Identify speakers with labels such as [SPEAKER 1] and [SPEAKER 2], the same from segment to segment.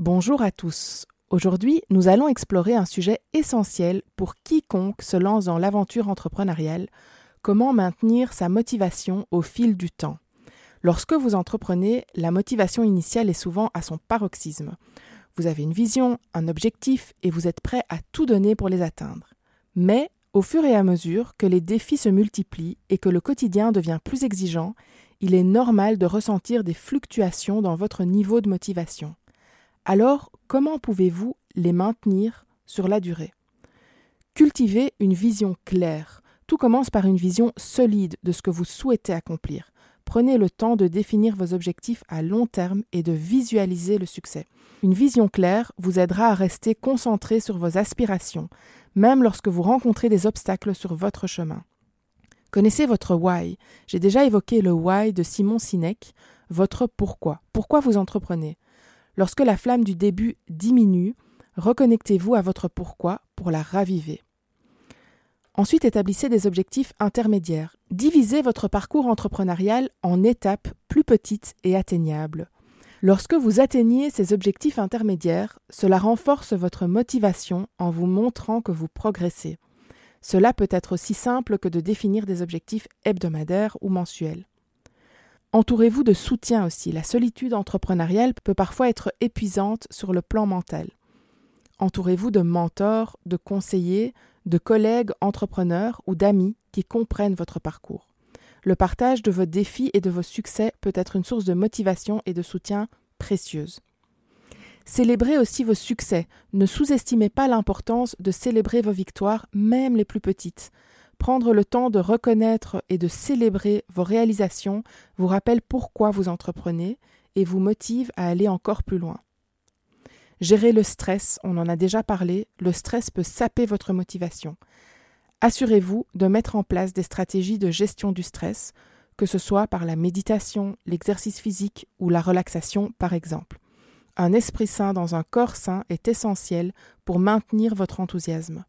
[SPEAKER 1] Bonjour à tous. Aujourd'hui, nous allons explorer un sujet essentiel pour quiconque se lance dans l'aventure entrepreneuriale, comment maintenir sa motivation au fil du temps. Lorsque vous entreprenez, la motivation initiale est souvent à son paroxysme. Vous avez une vision, un objectif et vous êtes prêt à tout donner pour les atteindre. Mais au fur et à mesure que les défis se multiplient et que le quotidien devient plus exigeant, il est normal de ressentir des fluctuations dans votre niveau de motivation. Alors, comment pouvez-vous les maintenir sur la durée? Cultivez une vision claire. Tout commence par une vision solide de ce que vous souhaitez accomplir. Prenez le temps de définir vos objectifs à long terme et de visualiser le succès. Une vision claire vous aidera à rester concentré sur vos aspirations, même lorsque vous rencontrez des obstacles sur votre chemin. Connaissez votre why. J'ai déjà évoqué le why de Simon Sinek, votre pourquoi. Pourquoi vous entreprenez? Lorsque la flamme du début diminue, reconnectez-vous à votre pourquoi pour la raviver. Ensuite, établissez des objectifs intermédiaires. Divisez votre parcours entrepreneurial en étapes plus petites et atteignables. Lorsque vous atteignez ces objectifs intermédiaires, cela renforce votre motivation en vous montrant que vous progressez. Cela peut être aussi simple que de définir des objectifs hebdomadaires ou mensuels. Entourez-vous de soutien aussi. La solitude entrepreneuriale peut parfois être épuisante sur le plan mental. Entourez-vous de mentors, de conseillers, de collègues entrepreneurs ou d'amis qui comprennent votre parcours. Le partage de vos défis et de vos succès peut être une source de motivation et de soutien précieuse. Célébrez aussi vos succès. Ne sous-estimez pas l'importance de célébrer vos victoires, même les plus petites. Prendre le temps de reconnaître et de célébrer vos réalisations vous rappelle pourquoi vous entreprenez et vous motive à aller encore plus loin. Gérer le stress, on en a déjà parlé, le stress peut saper votre motivation. Assurez-vous de mettre en place des stratégies de gestion du stress, que ce soit par la méditation, l'exercice physique ou la relaxation par exemple. Un esprit sain dans un corps sain est essentiel pour maintenir votre enthousiasme.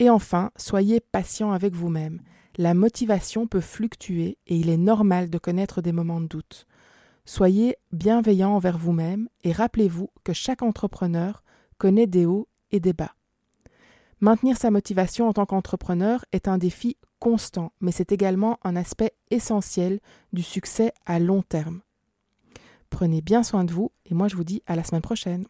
[SPEAKER 1] Et enfin, soyez patient avec vous-même. La motivation peut fluctuer et il est normal de connaître des moments de doute. Soyez bienveillant envers vous-même et rappelez-vous que chaque entrepreneur connaît des hauts et des bas. Maintenir sa motivation en tant qu'entrepreneur est un défi constant, mais c'est également un aspect essentiel du succès à long terme. Prenez bien soin de vous et moi je vous dis à la semaine prochaine.